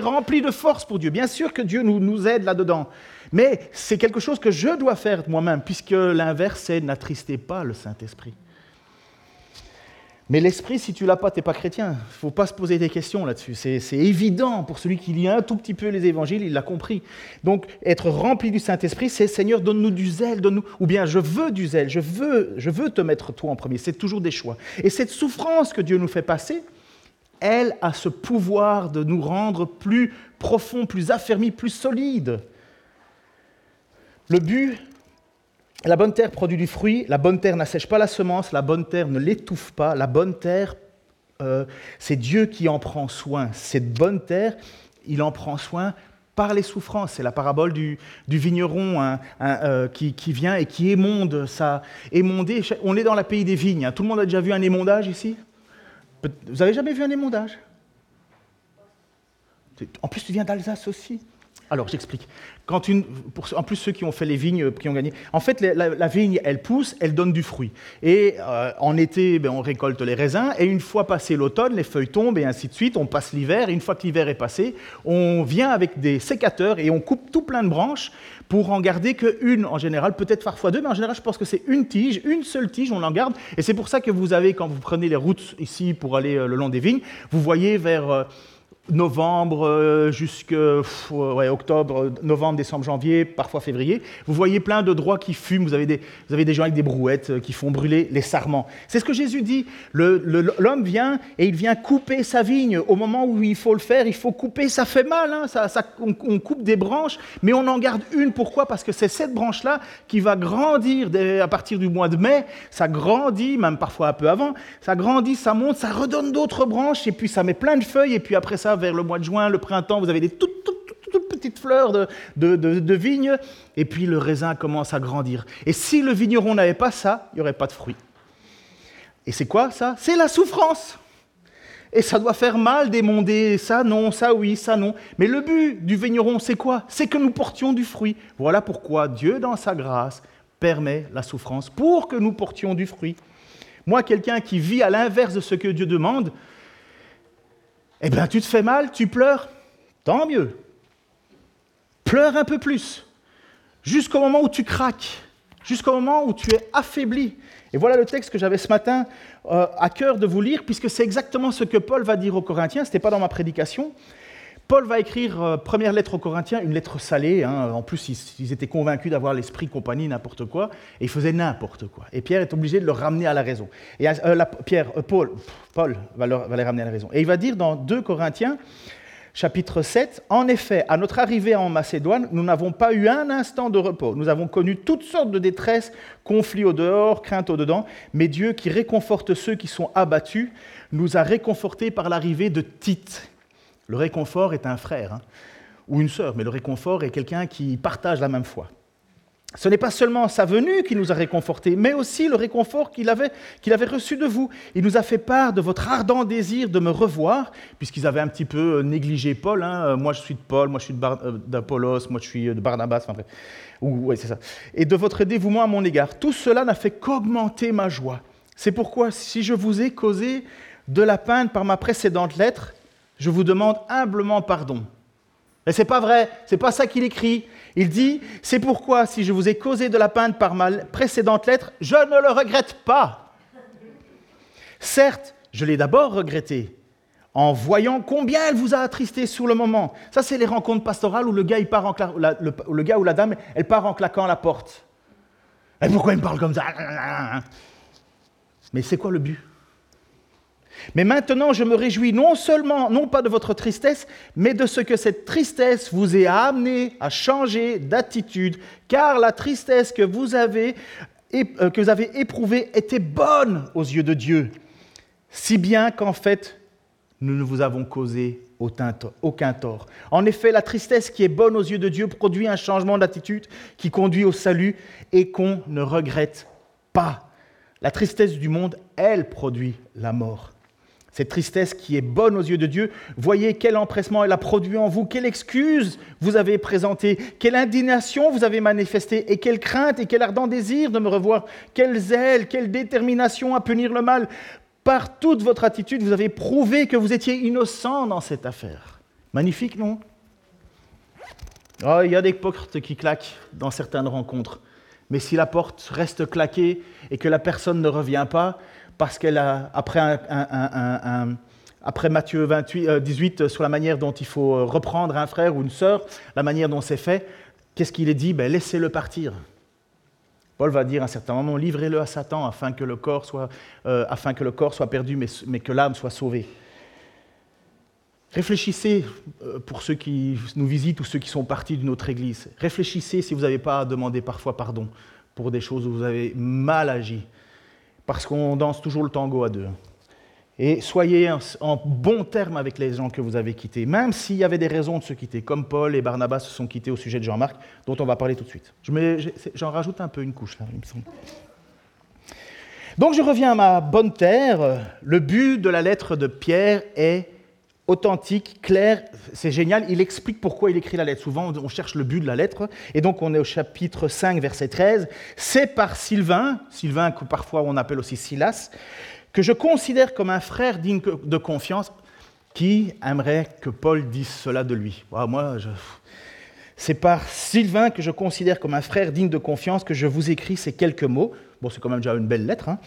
remplis de force pour Dieu. Bien sûr que Dieu nous, nous aide là-dedans, mais c'est quelque chose que je dois faire moi-même, puisque l'inverse, c'est n'attristez pas le Saint-Esprit. Mais l'esprit, si tu l'as pas, tu n'es pas chrétien. Il ne faut pas se poser des questions là-dessus. C'est évident pour celui qui lit un tout petit peu les évangiles, il l'a compris. Donc, être rempli du Saint-Esprit, c'est Seigneur, donne-nous du zèle, donne-nous. Ou bien, je veux du zèle, je veux, je veux te mettre toi en premier. C'est toujours des choix. Et cette souffrance que Dieu nous fait passer, elle a ce pouvoir de nous rendre plus profonds, plus affermis, plus solides. Le but, la bonne terre produit du fruit, la bonne terre n'assèche pas la semence, la bonne terre ne l'étouffe pas, la bonne terre, euh, c'est Dieu qui en prend soin. Cette bonne terre, il en prend soin par les souffrances. C'est la parabole du, vigneron hein, hein, euh, qui, vient et qui émonde. Ça, émondé, on est dans le pays des vignes. Hein. Tout le monde a déjà vu un émondage ici? Vous avez jamais vu un émondage? En plus, tu viens d'Alsace aussi. Alors, j'explique. En plus, ceux qui ont fait les vignes, qui ont gagné, en fait, la, vigne, elle pousse, elle donne du fruit. Et euh, en été, ben, on récolte les raisins, et une fois passé l'automne, les feuilles tombent, et ainsi de suite, on passe l'hiver, et une fois que l'hiver est passé, on vient avec des sécateurs et on coupe tout plein de branches pour en garder qu'une en général, peut-être parfois deux, mais en général, je pense que c'est une tige, une seule tige, on en garde. Et c'est pour ça que vous avez, quand vous prenez les routes ici pour aller euh, le long des vignes, vous voyez vers euh, novembre euh, jusqu'à octobre, novembre, décembre, janvier, parfois février, vous voyez plein de droits qui fument, vous avez des, gens avec des brouettes euh, qui font brûler les sarments. C'est ce que Jésus dit. L'homme vient et il vient couper sa vigne. Au moment où il faut le faire, il faut couper, ça fait mal, hein, on, coupe des branches, mais on en garde une. Pourquoi? Parce que c'est cette branche-là qui va grandir à partir du mois de mai, ça grandit, même parfois un peu avant, ça grandit, ça monte, ça redonne d'autres branches, et puis ça met plein de feuilles, et puis après ça, vers le mois de juin, le printemps, vous avez des toutes, petites fleurs de, de, vigne, et puis le raisin commence à grandir. Et si le vigneron n'avait pas ça, il n'y aurait pas de fruits. Et c'est quoi ça? C'est la souffrance. Et ça doit faire mal d'émonder ça non, ça oui, ça non. Mais le but du vigneron, c'est quoi? C'est que nous portions du fruit. Voilà pourquoi Dieu, dans sa grâce, permet la souffrance pour que nous portions du fruit. Moi, quelqu'un qui vit à l'inverse de ce que Dieu demande, eh bien, tu te fais mal, tu pleures, tant mieux. Pleure un peu plus, jusqu'au moment où tu craques, jusqu'au moment où tu es affaibli. Et voilà le texte que j'avais ce matin euh, à cœur de vous lire, puisque c'est exactement ce que Paul va dire aux Corinthiens, ce n'était pas dans ma prédication. Paul va écrire euh, première lettre aux Corinthiens, une lettre salée. Hein. En plus, ils, étaient convaincus d'avoir l'esprit compagnie, n'importe quoi, et ils faisaient n'importe quoi. Et Pierre est obligé de le ramener à la raison. Et euh, Pierre, euh, Paul, Paul va, va, les ramener à la raison. Et il va dire dans 2 Corinthiens, chapitre 7, En effet, à notre arrivée en Macédoine, nous n'avons pas eu un instant de repos. Nous avons connu toutes sortes de détresses, conflits au dehors, craintes au dedans, mais Dieu qui réconforte ceux qui sont abattus, nous a réconfortés par l'arrivée de Tite le réconfort est un frère hein, ou une sœur, mais le réconfort est quelqu'un qui partage la même foi. Ce n'est pas seulement sa venue qui nous a réconfortés, mais aussi le réconfort qu'il avait, avait reçu de vous. Il nous a fait part de votre ardent désir de me revoir, puisqu'ils avaient un petit peu euh, négligé Paul. Hein. Euh, moi, je suis de Paul, moi, je suis euh, d'Apollos, moi, je suis de Barnabas. Enfin, oui, c'est ça. Et de votre dévouement à mon égard. Tout cela n'a fait qu'augmenter ma joie. C'est pourquoi, si je vous ai causé de la peine par ma précédente lettre, je vous demande humblement pardon. Mais c'est pas vrai, c'est pas ça qu'il écrit. Il dit C'est pourquoi, si je vous ai causé de la peine par ma précédente lettre, je ne le regrette pas. Certes, je l'ai d'abord regretté en voyant combien elle vous a attristé sur le moment. Ça, c'est les rencontres pastorales où le gars, ou la dame, elle part en claquant la porte. Et pourquoi il me parle comme ça? Mais c'est quoi le but? Mais maintenant, je me réjouis non seulement, non pas de votre tristesse, mais de ce que cette tristesse vous ait amené à changer d'attitude, car la tristesse que vous avez, euh, que vous avez éprouvée était bonne aux yeux de Dieu, si bien qu'en fait, nous ne vous avons causé aucun tort. En effet, la tristesse qui est bonne aux yeux de Dieu produit un changement d'attitude qui conduit au salut et qu'on ne regrette pas. La tristesse du monde, elle produit la mort. Cette tristesse qui est bonne aux yeux de Dieu, voyez quel empressement elle a produit en vous, quelle excuse vous avez présentée, quelle indignation vous avez manifestée, et quelle crainte et quel ardent désir de me revoir, quelle zèle, quelle détermination à punir le mal. Par toute votre attitude, vous avez prouvé que vous étiez innocent dans cette affaire. Magnifique, non? Oh, Il y a des portes qui claquent dans certaines rencontres. Mais si la porte reste claquée et que la personne ne revient pas, parce qu'elle a, après, Matthieu 28, 18, euh, sur la manière dont il faut euh, reprendre un frère ou une sœur, la manière dont c'est fait, qu'est-ce qu'il est dit? Ben, Laissez-le partir. Paul va dire à un certain moment, livrez-le à Satan afin que le corps soit, euh, perdu, mais, mais que l'âme soit sauvée. Réfléchissez, pour ceux qui nous visitent ou ceux qui sont partis d'une autre église, réfléchissez si vous n'avez pas à demander parfois pardon pour des choses où vous avez mal agi, parce qu'on danse toujours le tango à deux. Et soyez en bon terme avec les gens que vous avez quittés, même s'il y avait des raisons de se quitter, comme Paul et Barnabas se sont quittés au sujet de Jean-Marc, dont on va parler tout de suite. J'en rajoute un peu une couche il me semble. Donc je reviens à ma bonne terre. Le but de la lettre de Pierre est authentique, clair, c'est génial. Il explique pourquoi il écrit la lettre. Souvent, on cherche le but de la lettre. Et donc, on est au chapitre 5, verset 13. C'est par Sylvain, Sylvain que parfois on appelle aussi Silas, que je considère comme un frère digne de confiance. Qui aimerait que Paul dise cela de lui Moi, c'est par Sylvain que je considère comme un frère digne de confiance que je vous écris ces quelques mots. Bon, c'est quand même déjà une belle lettre. Hein,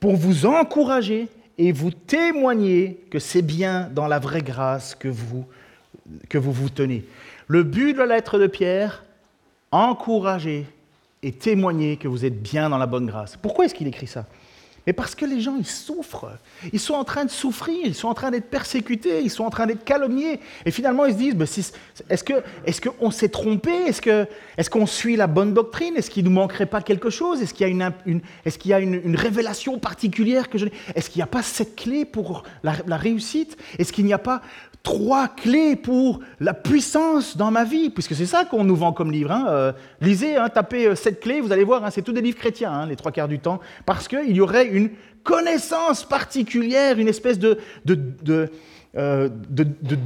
pour vous encourager et vous témoigner que c'est bien dans la vraie grâce que vous, que vous vous tenez. Le but de la lettre de Pierre, encourager et témoigner que vous êtes bien dans la bonne grâce. Pourquoi est-ce qu'il écrit ça? Mais parce que les gens, ils souffrent. Ils sont en train de souffrir, ils sont en train d'être persécutés, ils sont en train d'être calomniés. Et finalement, ils se disent, bah, est-ce qu'on est qu'on s'est trompé? Est-ce qu'on suit la bonne doctrine? Est-ce qu'il ne nous manquerait pas quelque chose? Est-ce qu'il y a, une, révélation particulière que je Est-ce qu'il n'y a pas cette clé pour la réussite? Est-ce qu'il n'y a pas trois clés pour la puissance dans ma vie, puisque c'est ça qu'on nous vend comme livre. Hein. Euh, lisez, hein, tapez euh, cette clé, vous allez voir, hein, c'est tous des livres chrétiens, les trois quarts du temps, parce qu'il y aurait une connaissance particulière, une espèce de, euh,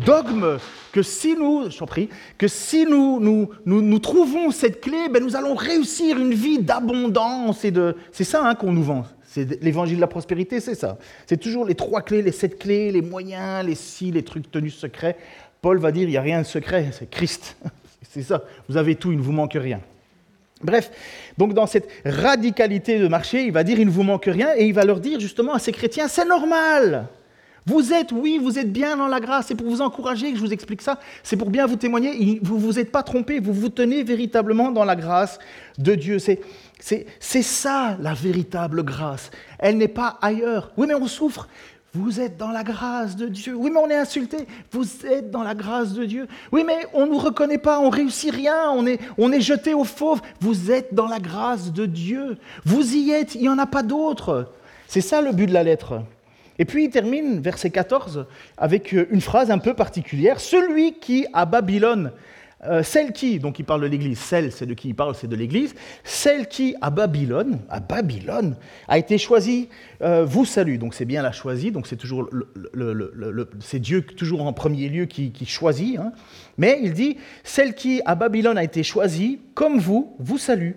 dogme que si nous, je prie, que si nous, nous, nous, trouvons cette clé, ben nous allons réussir une vie d'abondance et de... C'est ça qu'on nous vend. C'est l'évangile de la prospérité, c'est ça. C'est toujours les trois clés, les sept clés, les moyens, les si, les trucs tenus secrets. Paul va dire, il n'y a rien de secret, c'est Christ. c'est ça. Vous avez tout, il ne vous manque rien. Bref, donc dans cette radicalité de marché, il va dire, il ne vous manque rien, et il va leur dire justement à ces chrétiens, c'est normal. Vous êtes, oui, vous êtes bien dans la grâce. C'est pour vous encourager que je vous explique ça. C'est pour bien vous témoigner. Vous ne vous êtes pas trompé. Vous vous tenez véritablement dans la grâce de Dieu. C'est ça la véritable grâce. Elle n'est pas ailleurs. Oui, mais on souffre. Vous êtes dans la grâce de Dieu. Oui, mais on est insulté. Vous êtes dans la grâce de Dieu. Oui, mais on ne nous reconnaît pas, on réussit rien, on est, on est jeté au fauve. Vous êtes dans la grâce de Dieu. Vous y êtes, il n'y en a pas d'autre. C'est ça le but de la lettre. Et puis il termine, verset 14, avec euh, une phrase un peu particulière. Celui qui, à Babylone, euh, celle qui, donc il parle de l'Église, celle, c'est de qui il parle, c'est de l'Église, celle qui, à Babylone, à Babylone, a été choisie, euh, vous salue. Donc c'est bien la choisie, donc c'est toujours, c'est Dieu toujours en premier lieu qui, choisit. Hein. Mais il dit, celle qui, à Babylone, a été choisie, comme vous, vous salue.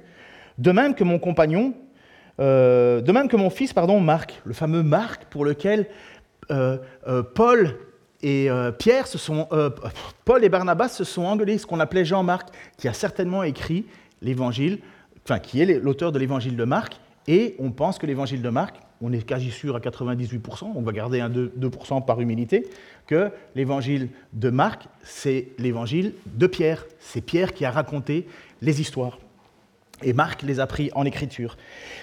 De même que mon compagnon, euh, de même que mon fils, pardon, Marc, le fameux Marc pour lequel Paul et Pierre se sont, Paul et Barnabas se sont engueulés, ce qu'on appelait Jean-Marc, qui a certainement écrit l'évangile, enfin qui est l'auteur de l'évangile de Marc, et on pense que l'évangile de Marc, on est quasi sûr à 98%, on va garder un 2%, par humilité, que l'évangile de Marc, c'est l'évangile de Pierre. C'est Pierre qui a raconté les histoires. Et Marc les a pris en écriture.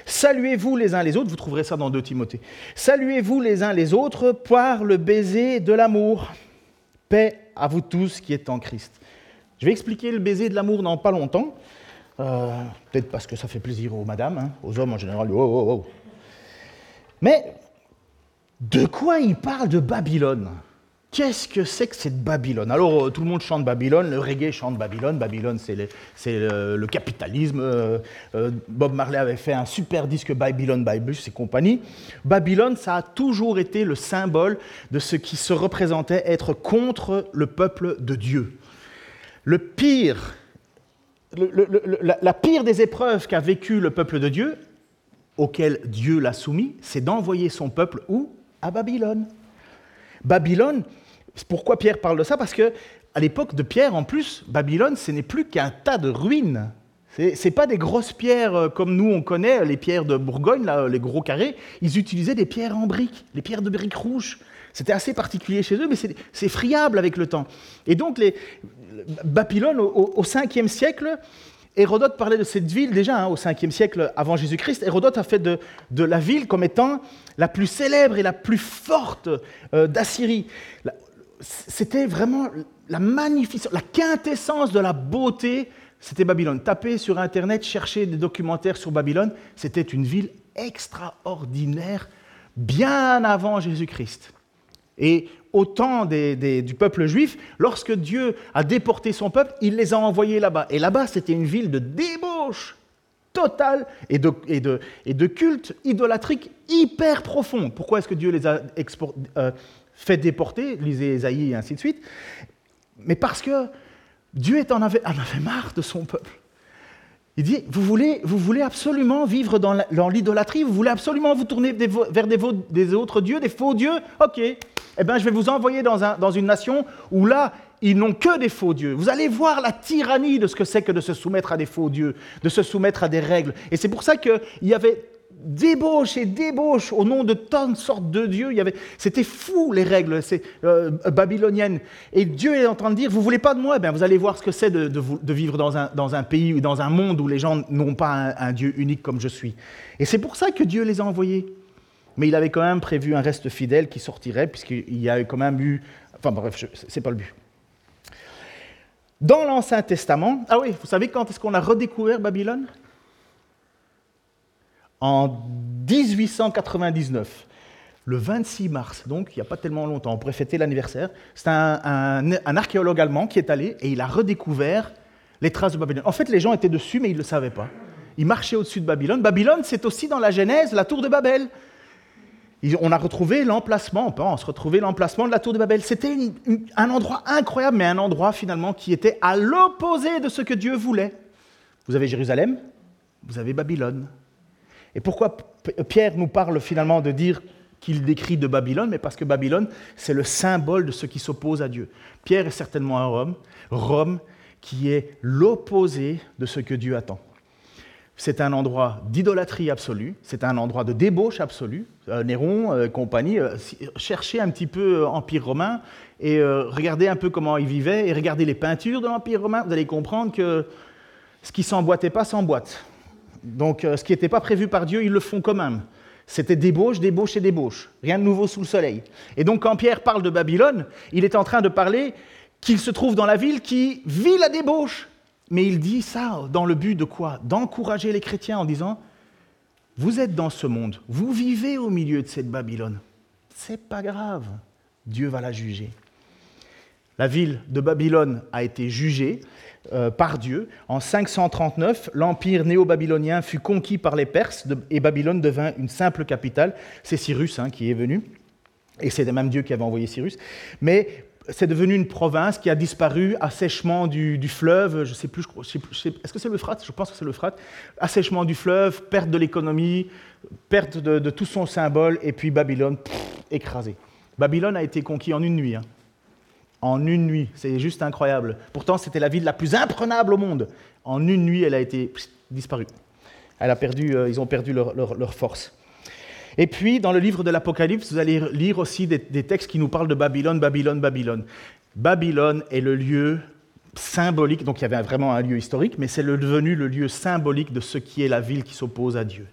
Saluez-vous les uns les autres, vous trouverez ça dans 2 Timothée. Saluez-vous les uns les autres par le baiser de l'amour. Paix à vous tous qui êtes en Christ. Je vais expliquer le baiser de l'amour dans pas longtemps. Euh, peut-être parce que ça fait plaisir aux madames, hein, aux hommes en général. Oh, oh, oh. Mais de quoi il parle de Babylone? Qu'est-ce que c'est que cette Babylone? Alors, euh, tout le monde chante Babylone, le reggae chante Babylone. Babylone, c'est le, capitalisme. Euh, euh, Bob Marley avait fait un super disque Babylon by Bush et compagnie. Babylone, ça a toujours été le symbole de ce qui se représentait être contre le peuple de Dieu. Le pire, la pire des épreuves qu'a vécu le peuple de Dieu, auquel Dieu l'a soumis, c'est d'envoyer son peuple où? À Babylone. Babylone, pourquoi Pierre parle de ça Parce que à l'époque de Pierre, en plus, Babylone, ce n'est plus qu'un tas de ruines. Ce n'est pas des grosses pierres euh, comme nous on connaît, les pierres de Bourgogne, là, les gros carrés. Ils utilisaient des pierres en briques, les pierres de briques rouges. C'était assez particulier chez eux, mais c'est friable avec le temps. Et donc, les, Babylone, au, 5e siècle, Hérodote parlait de cette ville déjà hein, au 5e siècle avant Jésus-Christ. Hérodote a fait de, la ville comme étant la plus célèbre et la plus forte euh, d'Assyrie c'était vraiment la magnificence, la quintessence de la beauté, c'était Babylone. Tapez sur Internet, cherchez des documentaires sur Babylone, c'était une ville extraordinaire, bien avant Jésus-Christ. Et au temps du peuple juif, lorsque Dieu a déporté son peuple, il les a envoyés là-bas. Et là-bas, c'était une ville de débauche totale et de, culte idolâtrique hyper profond. Pourquoi est-ce que Dieu les a euh, fait déporter, lisez Esaïe et ainsi de suite, mais parce que Dieu en avait, en avait marre de son peuple. Il dit, vous voulez, vous voulez absolument vivre dans l'idolâtrie, vous voulez absolument vous tourner vers des, autres dieux, des faux dieux? Ok, eh bien je vais vous envoyer dans, un, dans une nation où là, ils n'ont que des faux dieux. Vous allez voir la tyrannie de ce que c'est que de se soumettre à des faux dieux, de se soumettre à des règles. Et c'est pour ça qu'il y avait débauche et débauche au nom de tant de sortes de dieux. c'était fou les règles euh, babyloniennes. Et Dieu est en train de dire, vous voulez pas de moi? Eh Vous allez voir ce que c'est de, vivre dans un, pays ou dans un monde où les gens n'ont pas un, Dieu unique comme je suis. Et c'est pour ça que Dieu les a envoyés. Mais il avait quand même prévu un reste fidèle qui sortirait, puisqu'il y a quand même eu... Enfin bref, c'est pas le but. Dans l'Ancien Testament, ah oui, vous savez quand est-ce qu'on a redécouvert Babylone? En 1899, le 26 mars, donc il n'y a pas tellement longtemps, on pourrait fêter l'anniversaire, c'est un, archéologue allemand qui est allé et il a redécouvert les traces de Babylone. En fait, les gens étaient dessus, mais ils ne le savaient pas. Ils marchaient au-dessus de Babylone. Babylone, c'est aussi dans la Genèse la tour de Babel. On a retrouvé l'emplacement, on pense retrouver l'emplacement de la tour de Babel. C'était un endroit incroyable, mais un endroit finalement qui était à l'opposé de ce que Dieu voulait. Vous avez Jérusalem, vous avez Babylone. Et pourquoi Pierre nous parle finalement de dire qu'il décrit de Babylone Mais parce que Babylone, c'est le symbole de ce qui s'oppose à Dieu. Pierre est certainement à Rome, Rome qui est l'opposé de ce que Dieu attend. C'est un endroit d'idolâtrie absolue, c'est un endroit de débauche absolue. Euh, Néron, euh, compagnie, euh, cherchez un petit peu Empire romain et regardez un peu comment ils vivaient et regardez les peintures de l'Empire romain, vous allez comprendre que ce qui s'emboîtait pas s'emboîte. Donc euh, ce qui n'était pas prévu par Dieu, ils le font quand même. C'était débauche, débauche et débauche. Rien de nouveau sous le soleil. Et donc quand Pierre parle de Babylone, il est en train de parler qu'il se trouve dans la ville qui vit la débauche. Mais il dit ça dans le but de quoi? D'encourager les chrétiens en disant, vous êtes dans ce monde, vous vivez au milieu de cette Babylone. C'est pas grave, Dieu va la juger. La ville de Babylone a été jugée, euh, par Dieu. En 539, l'empire néo-babylonien fut conquis par les Perses et Babylone devint une simple capitale. C'est Cyrus hein, qui est venu, et c'est même Dieu qui avait envoyé Cyrus. Mais c'est devenu une province qui a disparu, assèchement du, fleuve, je ne sais plus, est-ce que c'est l'Euphrate? Je pense que c'est l'Euphrate. Assèchement du fleuve, perte de l'économie, perte de, tout son symbole, et puis Babylone, écrasée. Babylone a été conquis en une nuit. Hein en une nuit. C'est juste incroyable. Pourtant, c'était la ville la plus imprenable au monde. En une nuit, elle a été disparue. Elle a perdu, euh, ils ont perdu leur, force. Et puis, dans le livre de l'Apocalypse, vous allez lire aussi des, textes qui nous parlent de Babylone, Babylone, Babylone. Babylone est le lieu symbolique, donc il y avait vraiment un lieu historique, mais c'est devenu le lieu symbolique de ce qui est la ville qui s'oppose à Dieu.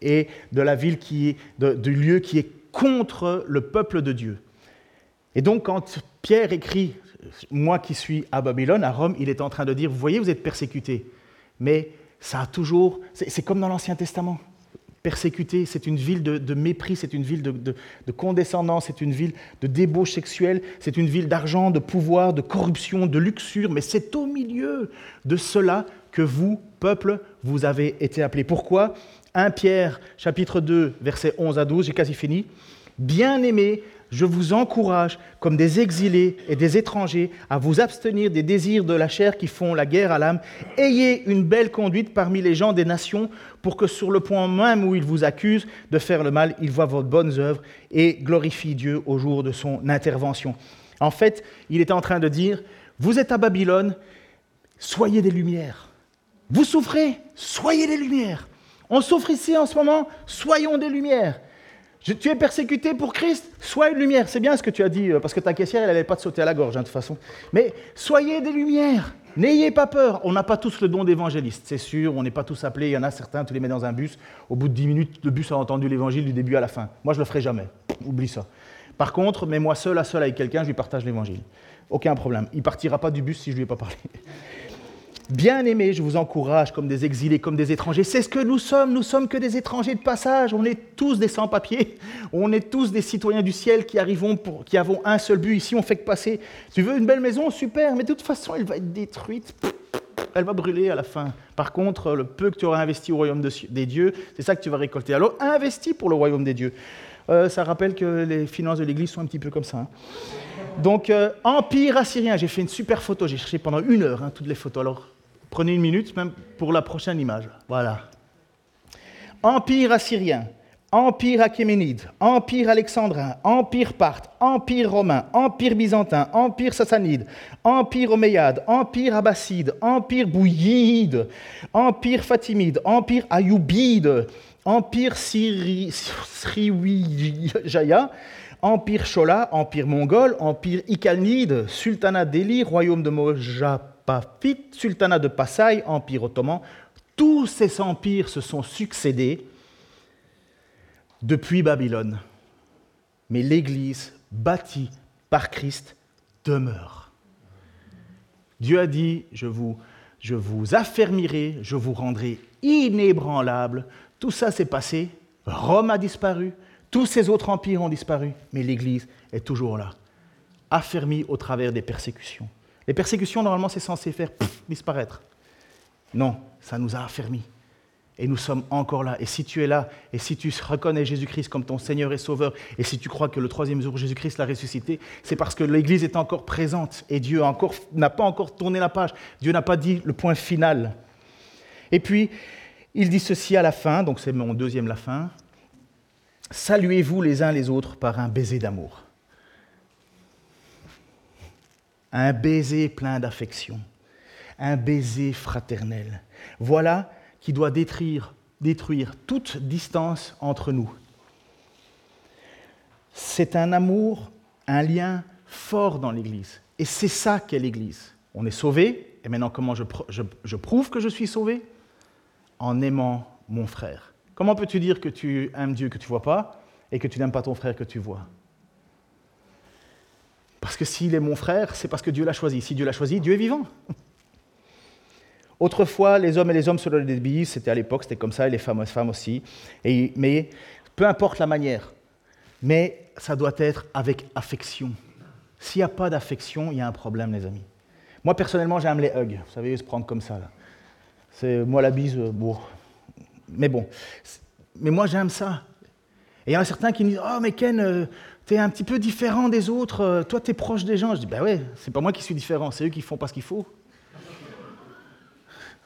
Et de la ville qui est, du lieu qui est contre le peuple de Dieu. Et donc, quand Pierre écrit, moi qui suis à Babylone, à Rome, il est en train de dire, vous voyez, vous êtes persécutés. Mais ça a toujours, c'est comme dans l'Ancien Testament. Persécuté, c'est une ville de, mépris, c'est une ville de, de condescendance, c'est une ville de débauche sexuelle, c'est une ville d'argent, de pouvoir, de corruption, de luxure, mais c'est au milieu de cela que vous, peuple, vous avez été appelés. Pourquoi? 1 Pierre, chapitre 2, versets 11 à 12, j'ai quasi fini. Bien-aimés, je vous encourage, comme des exilés et des étrangers, à vous abstenir des désirs de la chair qui font la guerre à l'âme. Ayez une belle conduite parmi les gens des nations, pour que sur le point même où ils vous accusent de faire le mal, ils voient vos bonnes œuvres et glorifient Dieu au jour de son intervention. En fait, il est en train de dire, vous êtes à Babylone, soyez des lumières. Vous souffrez, soyez des lumières. On souffre ici en ce moment, soyons des lumières. Tu es persécuté pour Christ, sois une lumière. C'est bien ce que tu as dit, euh, parce que ta caissière, elle n'allait pas te sauter à la gorge, hein, de toute façon. Mais soyez des lumières. N'ayez pas peur. On n'a pas tous le don d'évangéliste, c'est sûr. On n'est pas tous appelés. Il y en a certains, tu les mets dans un bus. Au bout de 10 minutes, le bus a entendu l'évangile du début à la fin. Moi, je ne le ferai jamais. Oublie ça. Par contre, mets-moi seul à seul avec quelqu'un, je lui partage l'évangile. Aucun problème. Il partira pas du bus si je lui ai pas parlé. Bien-aimés, je vous encourage comme des exilés, comme des étrangers. C'est ce que nous sommes. Nous sommes que des étrangers de passage. On est tous des sans-papiers. On est tous des citoyens du ciel qui arrivons pour, qui avons un seul but. Ici, on fait que passer. Tu veux une belle maison? Super. Mais de toute façon, elle va être détruite. Elle va brûler à la fin. Par contre, le peu que tu auras investi au royaume des dieux, c'est ça que tu vas récolter. Alors, investis pour le royaume des dieux. Euh, ça rappelle que les finances de l'Église sont un petit peu comme ça. hein. Donc, euh, Empire assyrien, j'ai fait une super photo, j'ai cherché pendant une heure hein, toutes les photos. Alors, prenez une minute même pour la prochaine image. Voilà. Empire assyrien, Empire achéménide, Empire alexandrin, Empire parthe, Empire romain, Empire byzantin, Empire sassanide, Empire omeyyade, Empire abbasside, Empire bouillide, Empire fatimide, Empire ayoubide, Empire Sriwijaya, Empire Chola, Empire mongol, Empire Ikalnide, Sultanat Delhi, Royaume de Sultanat de Passaï, Empire ottoman. Tous ces empires se sont succédés depuis Babylone. Mais l'Église bâtie par Christ demeure. Dieu a dit, je vous, je vous affermirai, je vous rendrai inébranlable. Tout ça s'est passé, Rome a disparu, tous ces autres empires ont disparu, mais l'Église est toujours là, affermie au travers des persécutions. Les persécutions, normalement, c'est censé faire disparaître. Non, ça nous a affermis. Et nous sommes encore là. Et si tu es là, et si tu reconnais Jésus-Christ comme ton Seigneur et Sauveur, et si tu crois que le troisième jour Jésus-Christ l'a ressuscité, c'est parce que l'Église est encore présente et Dieu n'a pas encore tourné la page. Dieu n'a pas dit le point final. Et puis, il dit ceci à la fin, donc c'est mon deuxième la fin. Saluez-vous les uns les autres par un baiser d'amour. Un baiser plein d'affection. Un baiser fraternel. Voilà qui doit détruire, toute distance entre nous. C'est un amour, un lien fort dans l'Église. Et c'est ça qu'est l'Église. On est sauvé, et maintenant comment je prouve que je suis sauvé? En aimant mon frère. Comment peux-tu dire que tu aimes Dieu que tu ne vois pas et que tu n'aimes pas ton frère que tu vois? Parce que s'il est mon frère, c'est parce que Dieu l'a choisi. Si Dieu l'a choisi, Dieu est vivant. Autrefois, les hommes et les hommes se bises, c'était à l'époque, c'était comme ça, et les femmes, les femmes aussi. Mais peu importe la manière, mais ça doit être avec affection. S'il n'y a pas d'affection, il y a un problème, les amis. Moi, personnellement, j'aime les hugs. Vous savez, se prendre comme ça. C'est, moi, la bise, euh, bon. Mais bon. Mais moi, j'aime ça. Et il y en a certains qui me disent Oh, mais Ken, tu un petit peu différent des autres. euh, Toi, tu es proche des gens. Je dis Ben ouais, c'est pas moi qui suis différent, c'est eux qui font pas ce qu'il faut.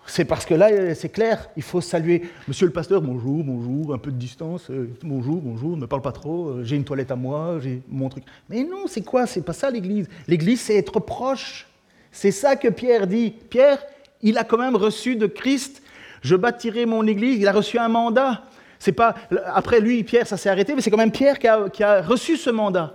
C'est parce que là, euh, c'est clair, il faut saluer Monsieur le pasteur, bonjour, bonjour, un peu de distance, euh, bonjour, bonjour, ne parle pas trop, j'ai une toilette à moi, j'ai mon truc. Mais non, c'est quoi? C'est pas ça l'Église. L'Église, c'est être proche. C'est ça que Pierre dit. Pierre, il a quand même reçu de Christ, je bâtirai mon Église, il a reçu un mandat. C'est pas après lui, Pierre, ça s'est arrêté, mais c'est quand même Pierre qui a, qui a reçu ce mandat.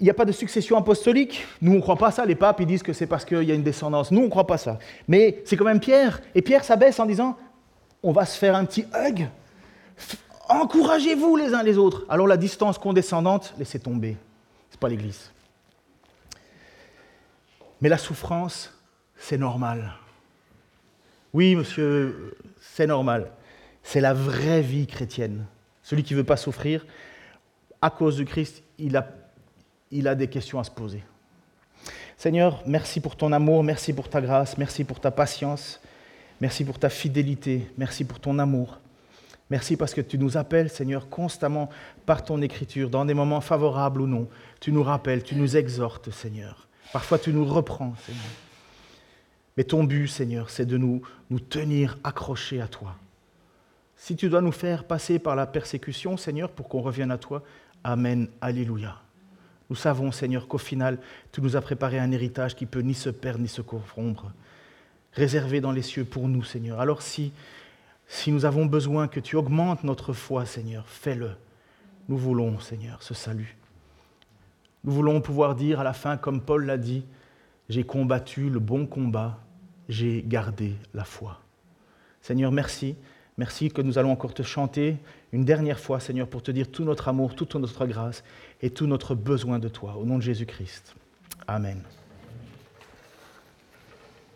Il n'y a pas de succession apostolique. Nous, on ne croit pas ça. Les papes, ils disent que c'est parce qu'il y a une descendance. Nous, on ne croit pas ça. Mais c'est quand même Pierre. Et Pierre s'abaisse en disant, on va se faire un petit hug. Encouragez-vous les uns les autres. Alors la distance condescendante, laissez tomber. Ce n'est pas l'Église. Mais la souffrance, c'est normal. Oui, monsieur, c'est normal. C'est la vraie vie chrétienne. Celui qui ne veut pas souffrir, à cause de Christ, il a, il a des questions à se poser. Seigneur, merci pour ton amour, merci pour ta grâce, merci pour ta patience, merci pour ta fidélité, merci pour ton amour. Merci parce que tu nous appelles, Seigneur, constamment par ton écriture, dans des moments favorables ou non. Tu nous rappelles, tu nous exhortes, Seigneur. Parfois, tu nous reprends, Seigneur. Mais ton but, Seigneur, c'est de nous, nous tenir accrochés à toi. Si tu dois nous faire passer par la persécution, Seigneur, pour qu'on revienne à toi, Amen, Alléluia. Nous savons, Seigneur, qu'au final, tu nous as préparé un héritage qui peut ni se perdre ni se corrompre, réservé dans les cieux pour nous, Seigneur. Alors si, si nous avons besoin que tu augmentes notre foi, Seigneur, fais-le. Nous voulons, Seigneur, ce salut. Nous voulons pouvoir dire à la fin, comme Paul l'a dit, j'ai combattu le bon combat, j'ai gardé la foi. Seigneur, merci. Merci que nous allons encore te chanter une dernière fois, Seigneur, pour te dire tout notre amour, toute notre grâce et tout notre besoin de toi. Au nom de Jésus-Christ. Amen.